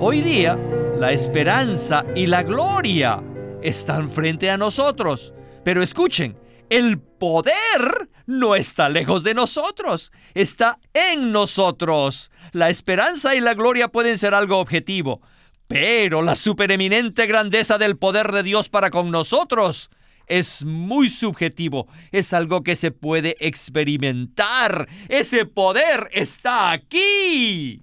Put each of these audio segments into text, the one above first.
Hoy día, la esperanza y la gloria están frente a nosotros. Pero escuchen, el poder no está lejos de nosotros, está en nosotros. La esperanza y la gloria pueden ser algo objetivo, pero la supereminente grandeza del poder de Dios para con nosotros es muy subjetivo, es algo que se puede experimentar. Ese poder está aquí.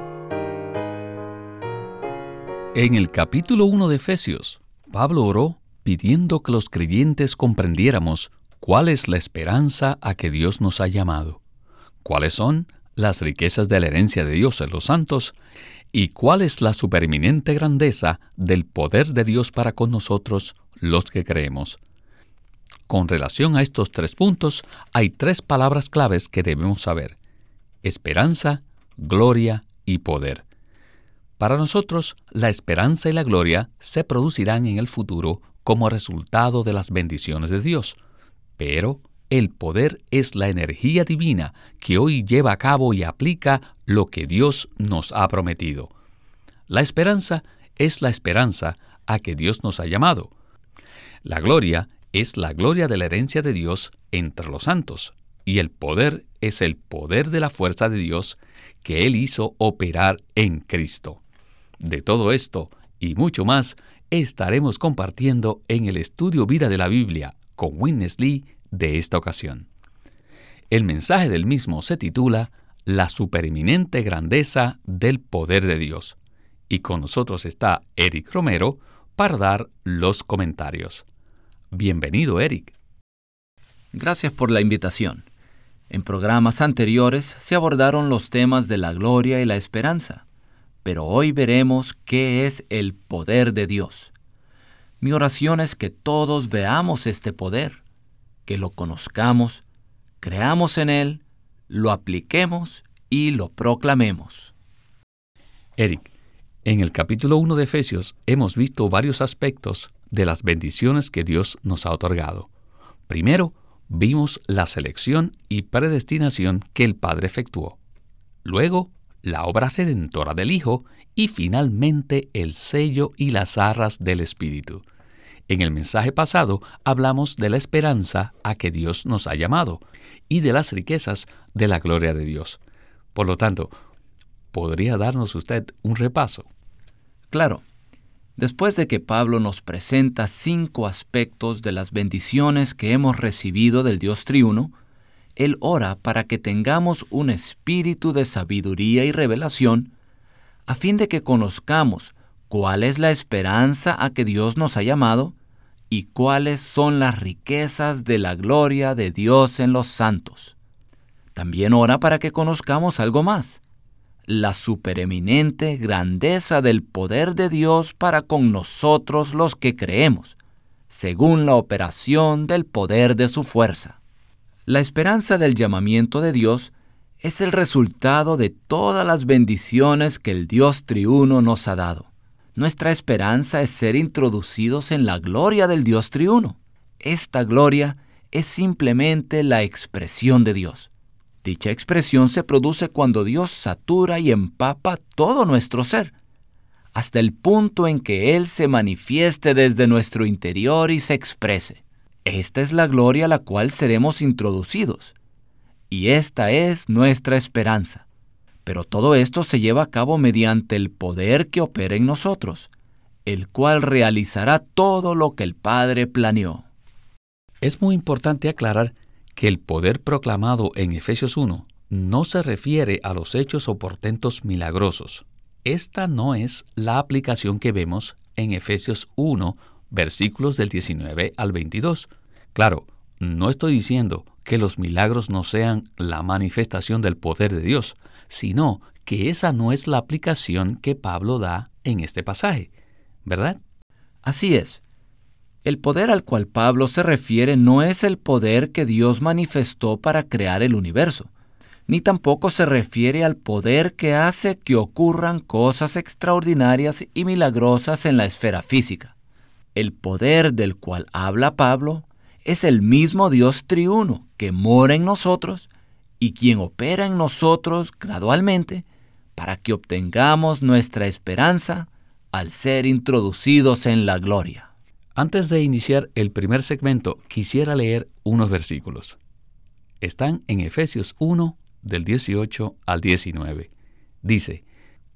En el capítulo 1 de Efesios, Pablo oró pidiendo que los creyentes comprendiéramos cuál es la esperanza a que Dios nos ha llamado, cuáles son las riquezas de la herencia de Dios en los santos y cuál es la supereminente grandeza del poder de Dios para con nosotros los que creemos. Con relación a estos tres puntos, hay tres palabras claves que debemos saber. Esperanza, gloria y poder. Para nosotros, la esperanza y la gloria se producirán en el futuro como resultado de las bendiciones de Dios. Pero el poder es la energía divina que hoy lleva a cabo y aplica lo que Dios nos ha prometido. La esperanza es la esperanza a que Dios nos ha llamado. La gloria es la gloria de la herencia de Dios entre los santos, y el poder es el poder de la fuerza de Dios que Él hizo operar en Cristo. De todo esto y mucho más estaremos compartiendo en el estudio Vida de la Biblia con Witness Lee de esta ocasión. El mensaje del mismo se titula La supereminente grandeza del poder de Dios. Y con nosotros está Eric Romero para dar los comentarios. Bienvenido, Eric. Gracias por la invitación. En programas anteriores se abordaron los temas de la gloria y la esperanza pero hoy veremos qué es el poder de Dios. Mi oración es que todos veamos este poder, que lo conozcamos, creamos en él, lo apliquemos y lo proclamemos. Eric, en el capítulo 1 de Efesios hemos visto varios aspectos de las bendiciones que Dios nos ha otorgado. Primero, vimos la selección y predestinación que el Padre efectuó. Luego, la obra redentora del Hijo y finalmente el sello y las arras del Espíritu. En el mensaje pasado hablamos de la esperanza a que Dios nos ha llamado y de las riquezas de la gloria de Dios. Por lo tanto, ¿podría darnos usted un repaso? Claro. Después de que Pablo nos presenta cinco aspectos de las bendiciones que hemos recibido del Dios triuno, él ora para que tengamos un espíritu de sabiduría y revelación, a fin de que conozcamos cuál es la esperanza a que Dios nos ha llamado y cuáles son las riquezas de la gloria de Dios en los santos. También ora para que conozcamos algo más, la supereminente grandeza del poder de Dios para con nosotros los que creemos, según la operación del poder de su fuerza. La esperanza del llamamiento de Dios es el resultado de todas las bendiciones que el Dios triuno nos ha dado. Nuestra esperanza es ser introducidos en la gloria del Dios triuno. Esta gloria es simplemente la expresión de Dios. Dicha expresión se produce cuando Dios satura y empapa todo nuestro ser, hasta el punto en que Él se manifieste desde nuestro interior y se exprese. Esta es la gloria a la cual seremos introducidos. Y esta es nuestra esperanza. Pero todo esto se lleva a cabo mediante el poder que opera en nosotros, el cual realizará todo lo que el Padre planeó. Es muy importante aclarar que el poder proclamado en Efesios 1 no se refiere a los hechos o portentos milagrosos. Esta no es la aplicación que vemos en Efesios 1 versículos del 19 al 22. Claro, no estoy diciendo que los milagros no sean la manifestación del poder de Dios, sino que esa no es la aplicación que Pablo da en este pasaje, ¿verdad? Así es. El poder al cual Pablo se refiere no es el poder que Dios manifestó para crear el universo, ni tampoco se refiere al poder que hace que ocurran cosas extraordinarias y milagrosas en la esfera física. El poder del cual habla Pablo es el mismo Dios triuno que mora en nosotros y quien opera en nosotros gradualmente para que obtengamos nuestra esperanza al ser introducidos en la gloria. Antes de iniciar el primer segmento, quisiera leer unos versículos. Están en Efesios 1, del 18 al 19. Dice,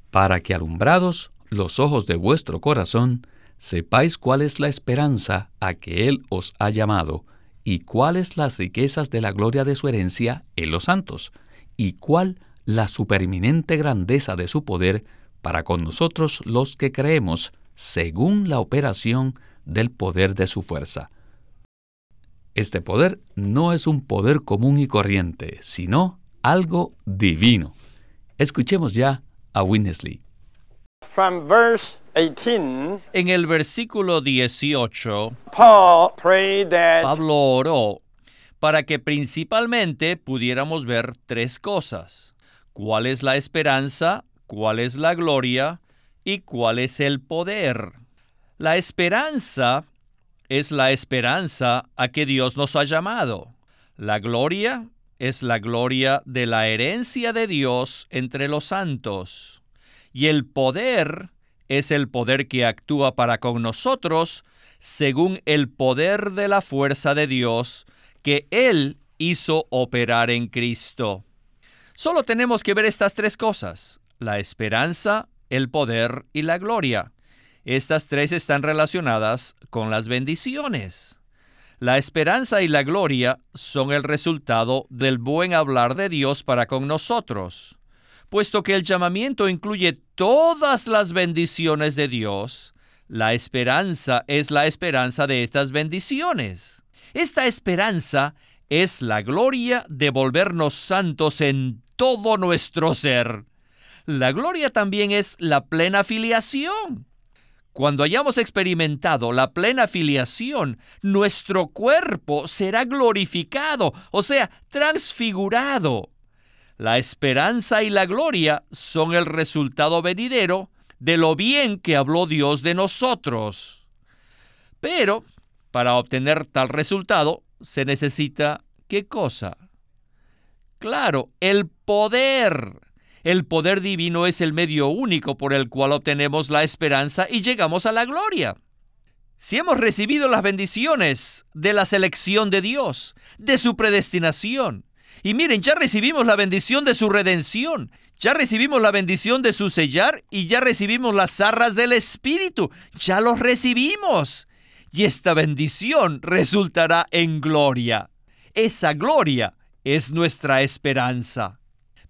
Para que alumbrados los ojos de vuestro corazón, sepáis cuál es la esperanza a que Él os ha llamado, y cuáles las riquezas de la gloria de su herencia en los santos, y cuál la supereminente grandeza de su poder para con nosotros los que creemos, según la operación del poder de su fuerza. Este poder no es un poder común y corriente, sino algo divino. Escuchemos ya a Winnesley. En el versículo 18, Pablo oró para que principalmente pudiéramos ver tres cosas. ¿Cuál es la esperanza? ¿Cuál es la gloria? ¿Y cuál es el poder? La esperanza es la esperanza a que Dios nos ha llamado. La gloria es la gloria de la herencia de Dios entre los santos. Y el poder es el poder que actúa para con nosotros según el poder de la fuerza de Dios que Él hizo operar en Cristo. Solo tenemos que ver estas tres cosas, la esperanza, el poder y la gloria. Estas tres están relacionadas con las bendiciones. La esperanza y la gloria son el resultado del buen hablar de Dios para con nosotros. Puesto que el llamamiento incluye todas las bendiciones de Dios, la esperanza es la esperanza de estas bendiciones. Esta esperanza es la gloria de volvernos santos en todo nuestro ser. La gloria también es la plena filiación. Cuando hayamos experimentado la plena filiación, nuestro cuerpo será glorificado, o sea, transfigurado. La esperanza y la gloria son el resultado venidero de lo bien que habló Dios de nosotros. Pero, para obtener tal resultado, se necesita ¿qué cosa? Claro, el poder. El poder divino es el medio único por el cual obtenemos la esperanza y llegamos a la gloria. Si hemos recibido las bendiciones de la selección de Dios, de su predestinación, y miren, ya recibimos la bendición de su redención, ya recibimos la bendición de su sellar y ya recibimos las zarras del Espíritu, ya los recibimos. Y esta bendición resultará en gloria. Esa gloria es nuestra esperanza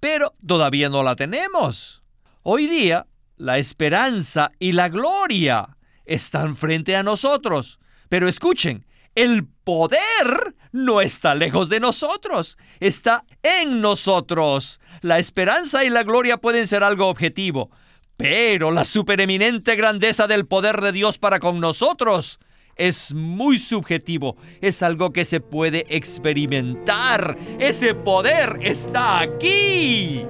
pero todavía no la tenemos. Hoy día, la esperanza y la gloria están frente a nosotros. Pero escuchen, el poder no está lejos de nosotros, está en nosotros. La esperanza y la gloria pueden ser algo objetivo, pero la supereminente grandeza del poder de Dios para con nosotros es muy subjetivo, es algo que se puede experimentar. Ese poder está aquí.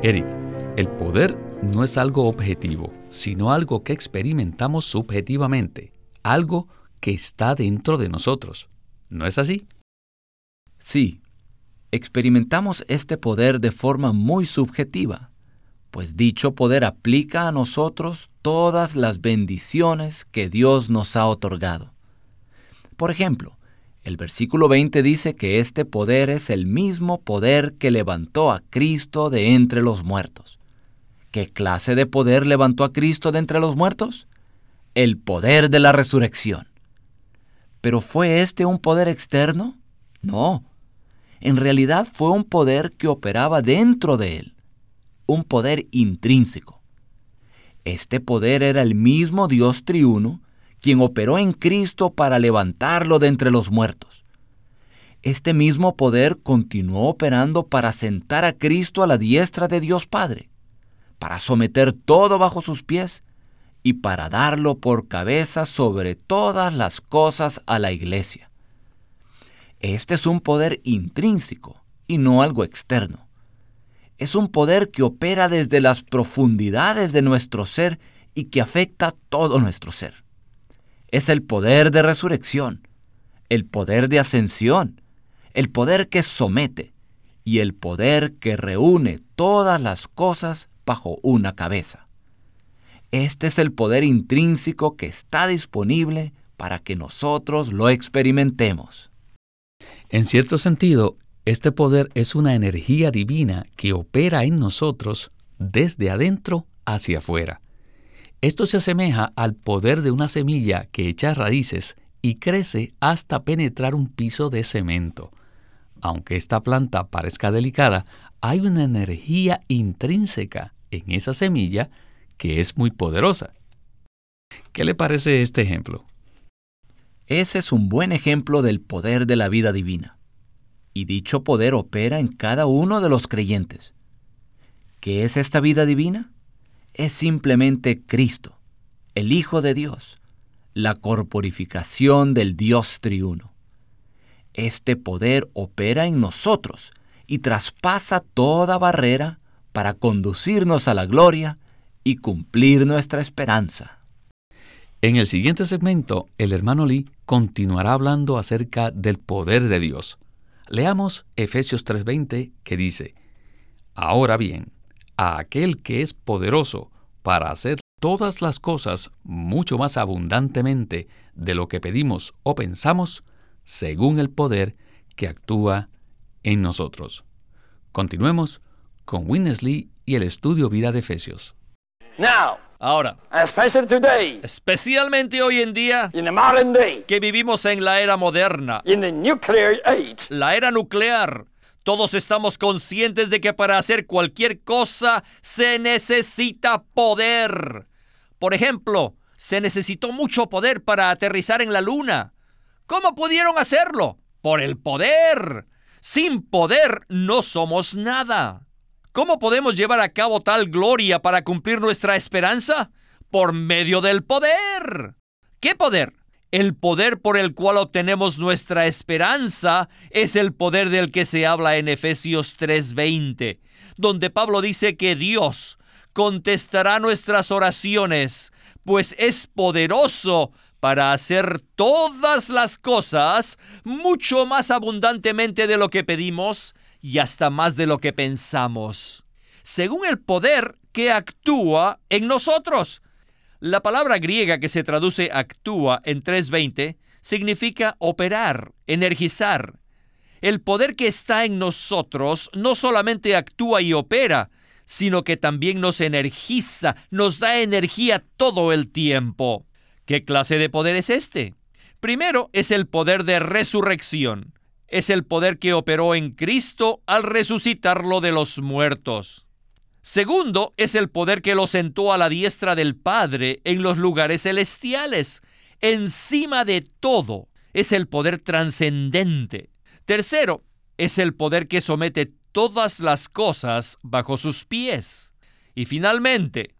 Eric, el poder no es algo objetivo, sino algo que experimentamos subjetivamente, algo que está dentro de nosotros. ¿No es así? Sí, experimentamos este poder de forma muy subjetiva pues dicho poder aplica a nosotros todas las bendiciones que Dios nos ha otorgado. Por ejemplo, el versículo 20 dice que este poder es el mismo poder que levantó a Cristo de entre los muertos. ¿Qué clase de poder levantó a Cristo de entre los muertos? El poder de la resurrección. ¿Pero fue este un poder externo? No. En realidad fue un poder que operaba dentro de él un poder intrínseco. Este poder era el mismo Dios triuno quien operó en Cristo para levantarlo de entre los muertos. Este mismo poder continuó operando para sentar a Cristo a la diestra de Dios Padre, para someter todo bajo sus pies y para darlo por cabeza sobre todas las cosas a la iglesia. Este es un poder intrínseco y no algo externo. Es un poder que opera desde las profundidades de nuestro ser y que afecta todo nuestro ser. Es el poder de resurrección, el poder de ascensión, el poder que somete y el poder que reúne todas las cosas bajo una cabeza. Este es el poder intrínseco que está disponible para que nosotros lo experimentemos. En cierto sentido, este poder es una energía divina que opera en nosotros desde adentro hacia afuera. Esto se asemeja al poder de una semilla que echa raíces y crece hasta penetrar un piso de cemento. Aunque esta planta parezca delicada, hay una energía intrínseca en esa semilla que es muy poderosa. ¿Qué le parece este ejemplo? Ese es un buen ejemplo del poder de la vida divina. Y dicho poder opera en cada uno de los creyentes. ¿Qué es esta vida divina? Es simplemente Cristo, el Hijo de Dios, la corporificación del Dios triuno. Este poder opera en nosotros y traspasa toda barrera para conducirnos a la gloria y cumplir nuestra esperanza. En el siguiente segmento, el hermano Lee continuará hablando acerca del poder de Dios. Leamos Efesios 3:20 que dice, Ahora bien, a aquel que es poderoso para hacer todas las cosas mucho más abundantemente de lo que pedimos o pensamos, según el poder que actúa en nosotros. Continuemos con Winnesley y el estudio Vida de Efesios. Ahora, especialmente hoy en día, que vivimos en la era moderna, la era nuclear, todos estamos conscientes de que para hacer cualquier cosa se necesita poder. Por ejemplo, se necesitó mucho poder para aterrizar en la luna. ¿Cómo pudieron hacerlo? Por el poder. Sin poder no somos nada. ¿Cómo podemos llevar a cabo tal gloria para cumplir nuestra esperanza? Por medio del poder. ¿Qué poder? El poder por el cual obtenemos nuestra esperanza es el poder del que se habla en Efesios 3:20, donde Pablo dice que Dios contestará nuestras oraciones, pues es poderoso para hacer todas las cosas mucho más abundantemente de lo que pedimos y hasta más de lo que pensamos, según el poder que actúa en nosotros. La palabra griega que se traduce actúa en 320 significa operar, energizar. El poder que está en nosotros no solamente actúa y opera, sino que también nos energiza, nos da energía todo el tiempo. ¿Qué clase de poder es este? Primero es el poder de resurrección. Es el poder que operó en Cristo al resucitarlo de los muertos. Segundo es el poder que lo sentó a la diestra del Padre en los lugares celestiales. Encima de todo es el poder trascendente. Tercero es el poder que somete todas las cosas bajo sus pies. Y finalmente,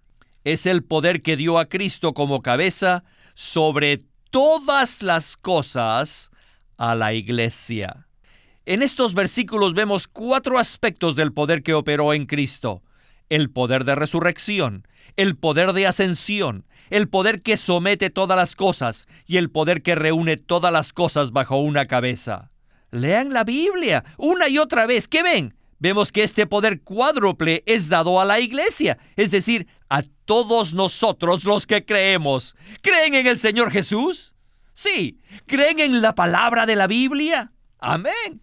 es el poder que dio a Cristo como cabeza sobre todas las cosas a la iglesia. En estos versículos vemos cuatro aspectos del poder que operó en Cristo. El poder de resurrección, el poder de ascensión, el poder que somete todas las cosas y el poder que reúne todas las cosas bajo una cabeza. Lean la Biblia una y otra vez. ¿Qué ven? Vemos que este poder cuádruple es dado a la iglesia, es decir, a todos nosotros los que creemos. ¿Creen en el Señor Jesús? Sí. ¿Creen en la palabra de la Biblia? Amén.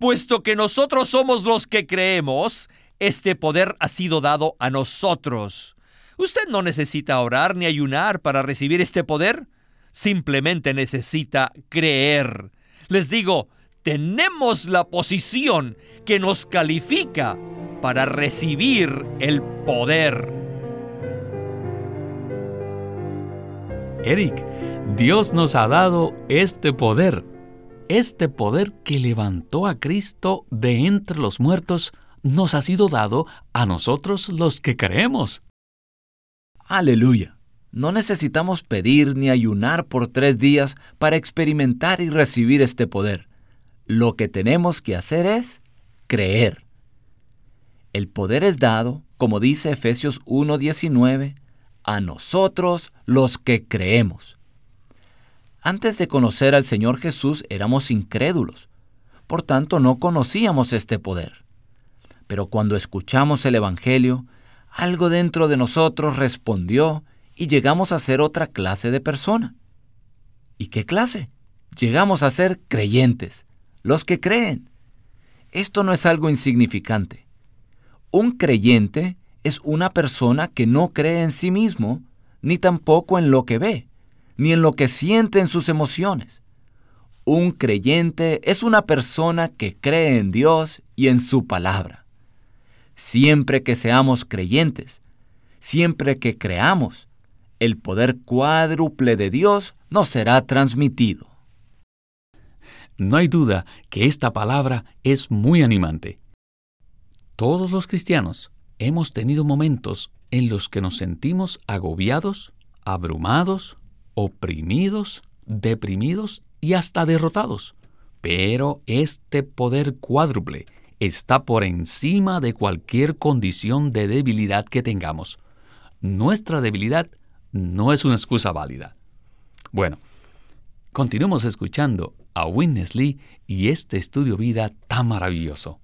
Puesto que nosotros somos los que creemos, este poder ha sido dado a nosotros. Usted no necesita orar ni ayunar para recibir este poder. Simplemente necesita creer. Les digo, tenemos la posición que nos califica para recibir el poder. Eric, Dios nos ha dado este poder. este poder que levantó a Cristo de entre los muertos nos ha sido dado a nosotros los que creemos. Aleluya. No necesitamos pedir ni ayunar por tres días para experimentar y recibir este poder. Lo que tenemos que hacer es creer. El poder es dado, como dice Efesios 1.19, a nosotros los que creemos. Antes de conocer al Señor Jesús éramos incrédulos, por tanto no conocíamos este poder. Pero cuando escuchamos el Evangelio, algo dentro de nosotros respondió y llegamos a ser otra clase de persona. ¿Y qué clase? Llegamos a ser creyentes, los que creen. Esto no es algo insignificante. Un creyente es una persona que no cree en sí mismo, ni tampoco en lo que ve, ni en lo que siente en sus emociones. Un creyente es una persona que cree en Dios y en su palabra siempre que seamos creyentes, siempre que creamos, el poder cuádruple de Dios nos será transmitido. No hay duda que esta palabra es muy animante. Todos los cristianos hemos tenido momentos en los que nos sentimos agobiados, abrumados, oprimidos, deprimidos y hasta derrotados. Pero este poder cuádruple está por encima de cualquier condición de debilidad que tengamos. Nuestra debilidad no es una excusa válida. Bueno, continuemos escuchando a Witness Lee y este estudio vida tan maravilloso.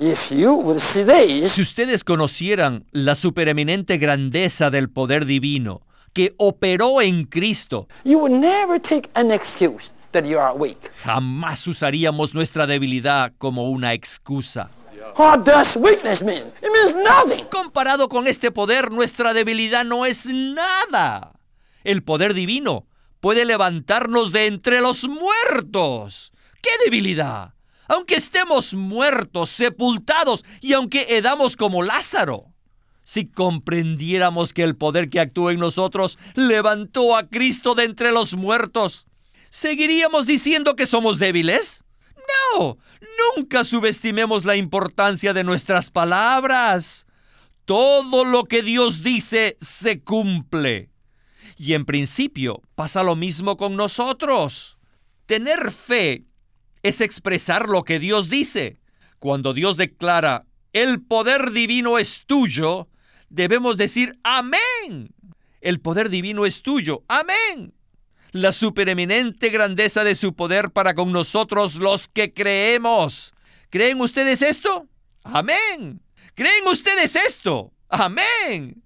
Si ustedes conocieran la supereminente grandeza del poder divino que operó en Cristo, you would never take an excuse that you are weak. Jamás usaríamos nuestra debilidad como una excusa. What does weakness mean? It means nothing. Comparado con este poder, nuestra debilidad no es nada. El poder divino puede levantarnos de entre los muertos. ¡Qué debilidad! Aunque estemos muertos, sepultados y aunque edamos como Lázaro. Si comprendiéramos que el poder que actúa en nosotros levantó a Cristo de entre los muertos, ¿seguiríamos diciendo que somos débiles? No, nunca subestimemos la importancia de nuestras palabras. Todo lo que Dios dice se cumple. Y en principio pasa lo mismo con nosotros. Tener fe es expresar lo que Dios dice. Cuando Dios declara, el poder divino es tuyo, debemos decir, amén. El poder divino es tuyo, amén la supereminente grandeza de su poder para con nosotros los que creemos. ¿Creen ustedes esto? Amén. ¿Creen ustedes esto? Amén.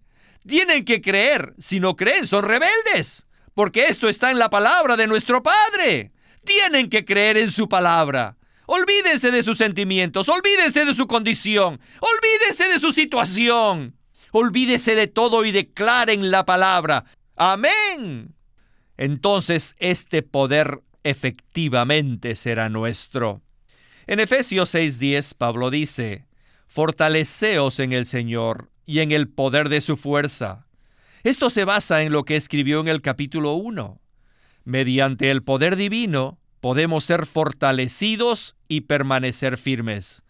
Tienen que creer. Si no creen, son rebeldes. Porque esto está en la palabra de nuestro Padre. Tienen que creer en su palabra. Olvídense de sus sentimientos, olvídense de su condición, olvídense de su situación. Olvídese de todo y declaren la palabra. Amén entonces este poder efectivamente será nuestro. En Efesios 6:10 Pablo dice, Fortaleceos en el Señor y en el poder de su fuerza. Esto se basa en lo que escribió en el capítulo 1. Mediante el poder divino podemos ser fortalecidos y permanecer firmes.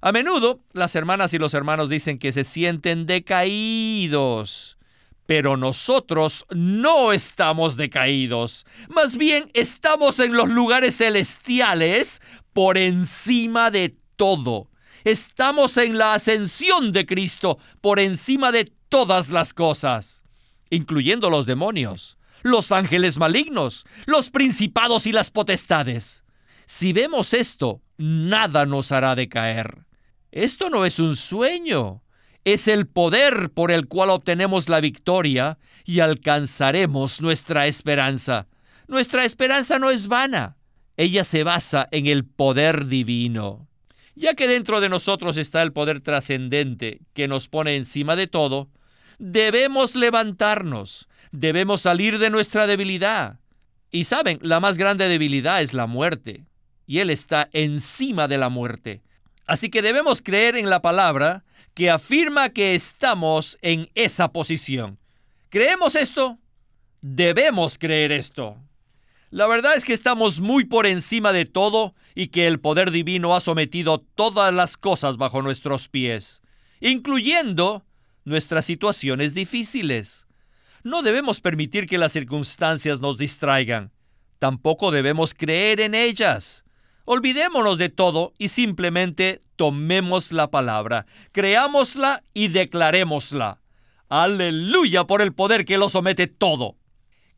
A menudo las hermanas y los hermanos dicen que se sienten decaídos pero nosotros no estamos decaídos, más bien estamos en los lugares celestiales por encima de todo. Estamos en la ascensión de Cristo por encima de todas las cosas, incluyendo los demonios, los ángeles malignos, los principados y las potestades. Si vemos esto, nada nos hará decaer. Esto no es un sueño, es el poder por el cual obtenemos la victoria y alcanzaremos nuestra esperanza. Nuestra esperanza no es vana, ella se basa en el poder divino. Ya que dentro de nosotros está el poder trascendente que nos pone encima de todo, debemos levantarnos, debemos salir de nuestra debilidad. Y saben, la más grande debilidad es la muerte, y Él está encima de la muerte. Así que debemos creer en la palabra que afirma que estamos en esa posición. ¿Creemos esto? Debemos creer esto. La verdad es que estamos muy por encima de todo y que el poder divino ha sometido todas las cosas bajo nuestros pies, incluyendo nuestras situaciones difíciles. No debemos permitir que las circunstancias nos distraigan. Tampoco debemos creer en ellas. Olvidémonos de todo y simplemente tomemos la palabra, creámosla y declarémosla. Aleluya por el poder que lo somete todo.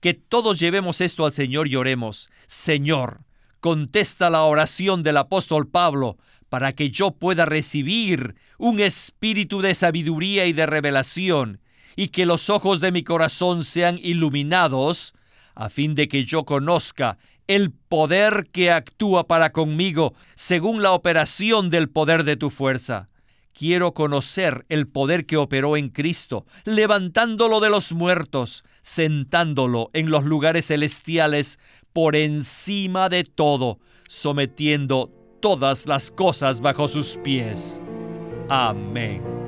Que todos llevemos esto al Señor y oremos. Señor, contesta la oración del apóstol Pablo para que yo pueda recibir un espíritu de sabiduría y de revelación, y que los ojos de mi corazón sean iluminados, a fin de que yo conozca el poder que actúa para conmigo según la operación del poder de tu fuerza. Quiero conocer el poder que operó en Cristo, levantándolo de los muertos, sentándolo en los lugares celestiales por encima de todo, sometiendo todas las cosas bajo sus pies. Amén.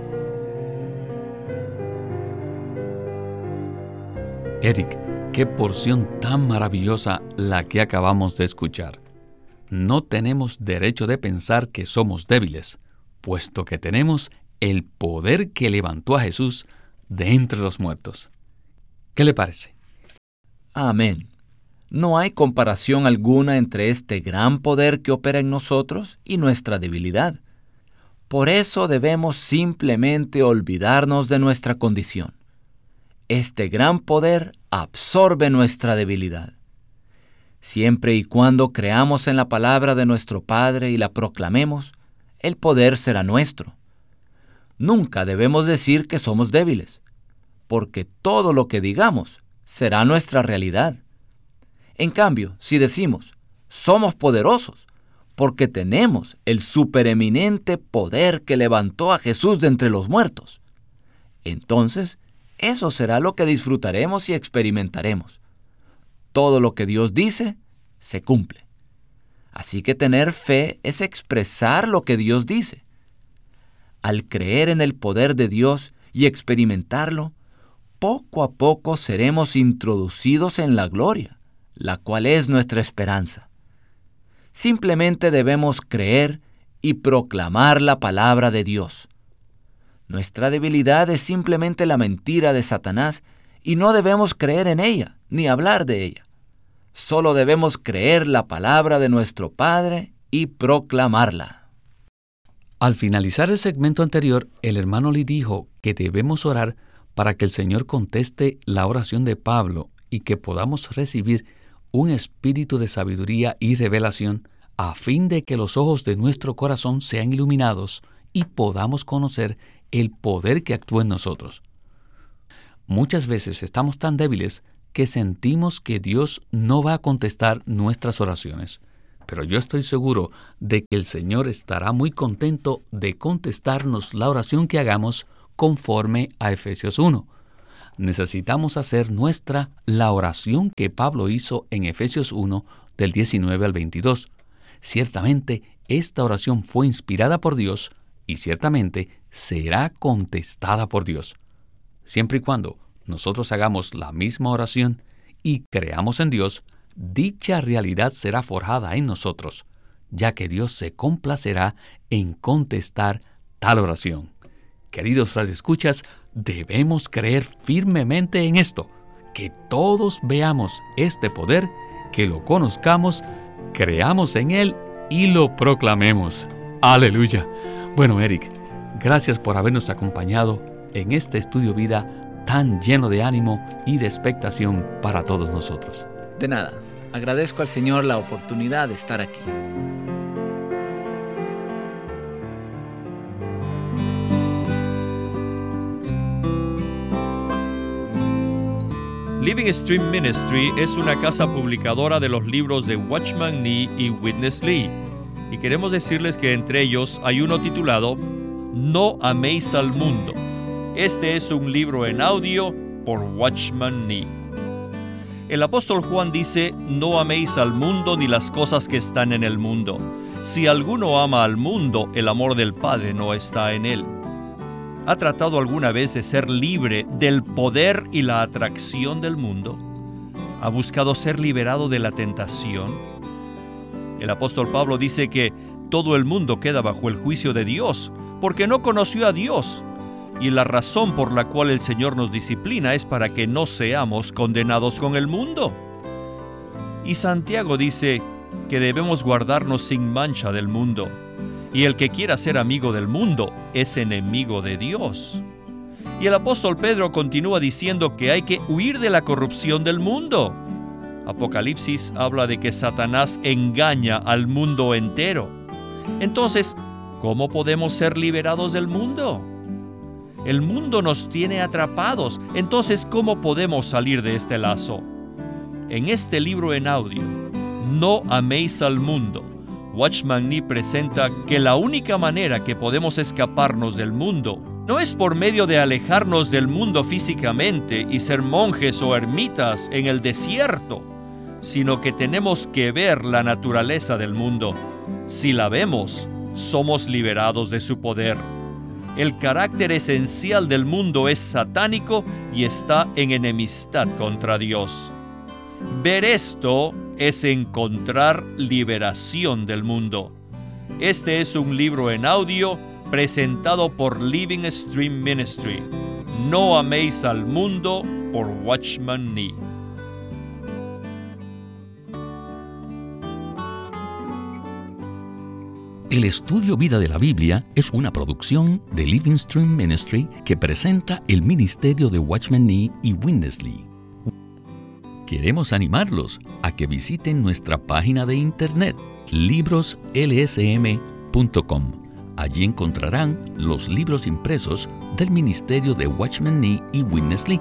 Eric, qué porción tan maravillosa la que acabamos de escuchar. No tenemos derecho de pensar que somos débiles puesto que tenemos el poder que levantó a Jesús de entre los muertos. ¿Qué le parece? Amén. No hay comparación alguna entre este gran poder que opera en nosotros y nuestra debilidad. Por eso debemos simplemente olvidarnos de nuestra condición. Este gran poder absorbe nuestra debilidad. Siempre y cuando creamos en la palabra de nuestro Padre y la proclamemos, el poder será nuestro. Nunca debemos decir que somos débiles, porque todo lo que digamos será nuestra realidad. En cambio, si decimos, somos poderosos, porque tenemos el supereminente poder que levantó a Jesús de entre los muertos, entonces eso será lo que disfrutaremos y experimentaremos. Todo lo que Dios dice se cumple. Así que tener fe es expresar lo que Dios dice. Al creer en el poder de Dios y experimentarlo, poco a poco seremos introducidos en la gloria, la cual es nuestra esperanza. Simplemente debemos creer y proclamar la palabra de Dios. Nuestra debilidad es simplemente la mentira de Satanás y no debemos creer en ella ni hablar de ella. Solo debemos creer la palabra de nuestro Padre y proclamarla. Al finalizar el segmento anterior, el hermano Lee dijo que debemos orar para que el Señor conteste la oración de Pablo y que podamos recibir un espíritu de sabiduría y revelación a fin de que los ojos de nuestro corazón sean iluminados y podamos conocer el poder que actúa en nosotros. Muchas veces estamos tan débiles que sentimos que Dios no va a contestar nuestras oraciones. Pero yo estoy seguro de que el Señor estará muy contento de contestarnos la oración que hagamos conforme a Efesios 1. Necesitamos hacer nuestra la oración que Pablo hizo en Efesios 1 del 19 al 22. Ciertamente esta oración fue inspirada por Dios y ciertamente será contestada por Dios. Siempre y cuando nosotros hagamos la misma oración y creamos en Dios, dicha realidad será forjada en nosotros, ya que Dios se complacerá en contestar tal oración. Queridos radioescuchas, debemos creer firmemente en esto, que todos veamos este poder, que lo conozcamos, creamos en él y lo proclamemos. Aleluya. Bueno, Eric, gracias por habernos acompañado en este estudio vida tan lleno de ánimo y de expectación para todos nosotros. De nada, agradezco al Señor la oportunidad de estar aquí. Living Stream Ministry es una casa publicadora de los libros de Watchman Nee y Witness Lee. Y queremos decirles que entre ellos hay uno titulado No améis al mundo este es un libro en audio por Watchman Nee. El apóstol Juan dice, no améis al mundo ni las cosas que están en el mundo. Si alguno ama al mundo, el amor del Padre no está en él. ¿Ha tratado alguna vez de ser libre del poder y la atracción del mundo? ¿Ha buscado ser liberado de la tentación? El apóstol Pablo dice que todo el mundo queda bajo el juicio de Dios porque no conoció a Dios. Y la razón por la cual el Señor nos disciplina es para que no seamos condenados con el mundo. Y Santiago dice que debemos guardarnos sin mancha del mundo. Y el que quiera ser amigo del mundo es enemigo de Dios. Y el apóstol Pedro continúa diciendo que hay que huir de la corrupción del mundo. Apocalipsis habla de que Satanás engaña al mundo entero. Entonces, ¿cómo podemos ser liberados del mundo? El mundo nos tiene atrapados, entonces ¿cómo podemos salir de este lazo? En este libro en audio, No améis al mundo, Watchman Nee presenta que la única manera que podemos escaparnos del mundo no es por medio de alejarnos del mundo físicamente y ser monjes o ermitas en el desierto, sino que tenemos que ver la naturaleza del mundo. Si la vemos, somos liberados de su poder. El carácter esencial del mundo es satánico y está en enemistad contra Dios. Ver esto es encontrar liberación del mundo. Este es un libro en audio presentado por Living Stream Ministry. No améis al mundo por Watchman Nee. El estudio Vida de la Biblia es una producción de Living Stream Ministry que presenta el ministerio de Watchman Nee y Windesley. Queremos animarlos a que visiten nuestra página de internet libroslsm.com. Allí encontrarán los libros impresos del ministerio de Watchman Nee y Witness Lee,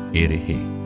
érehe.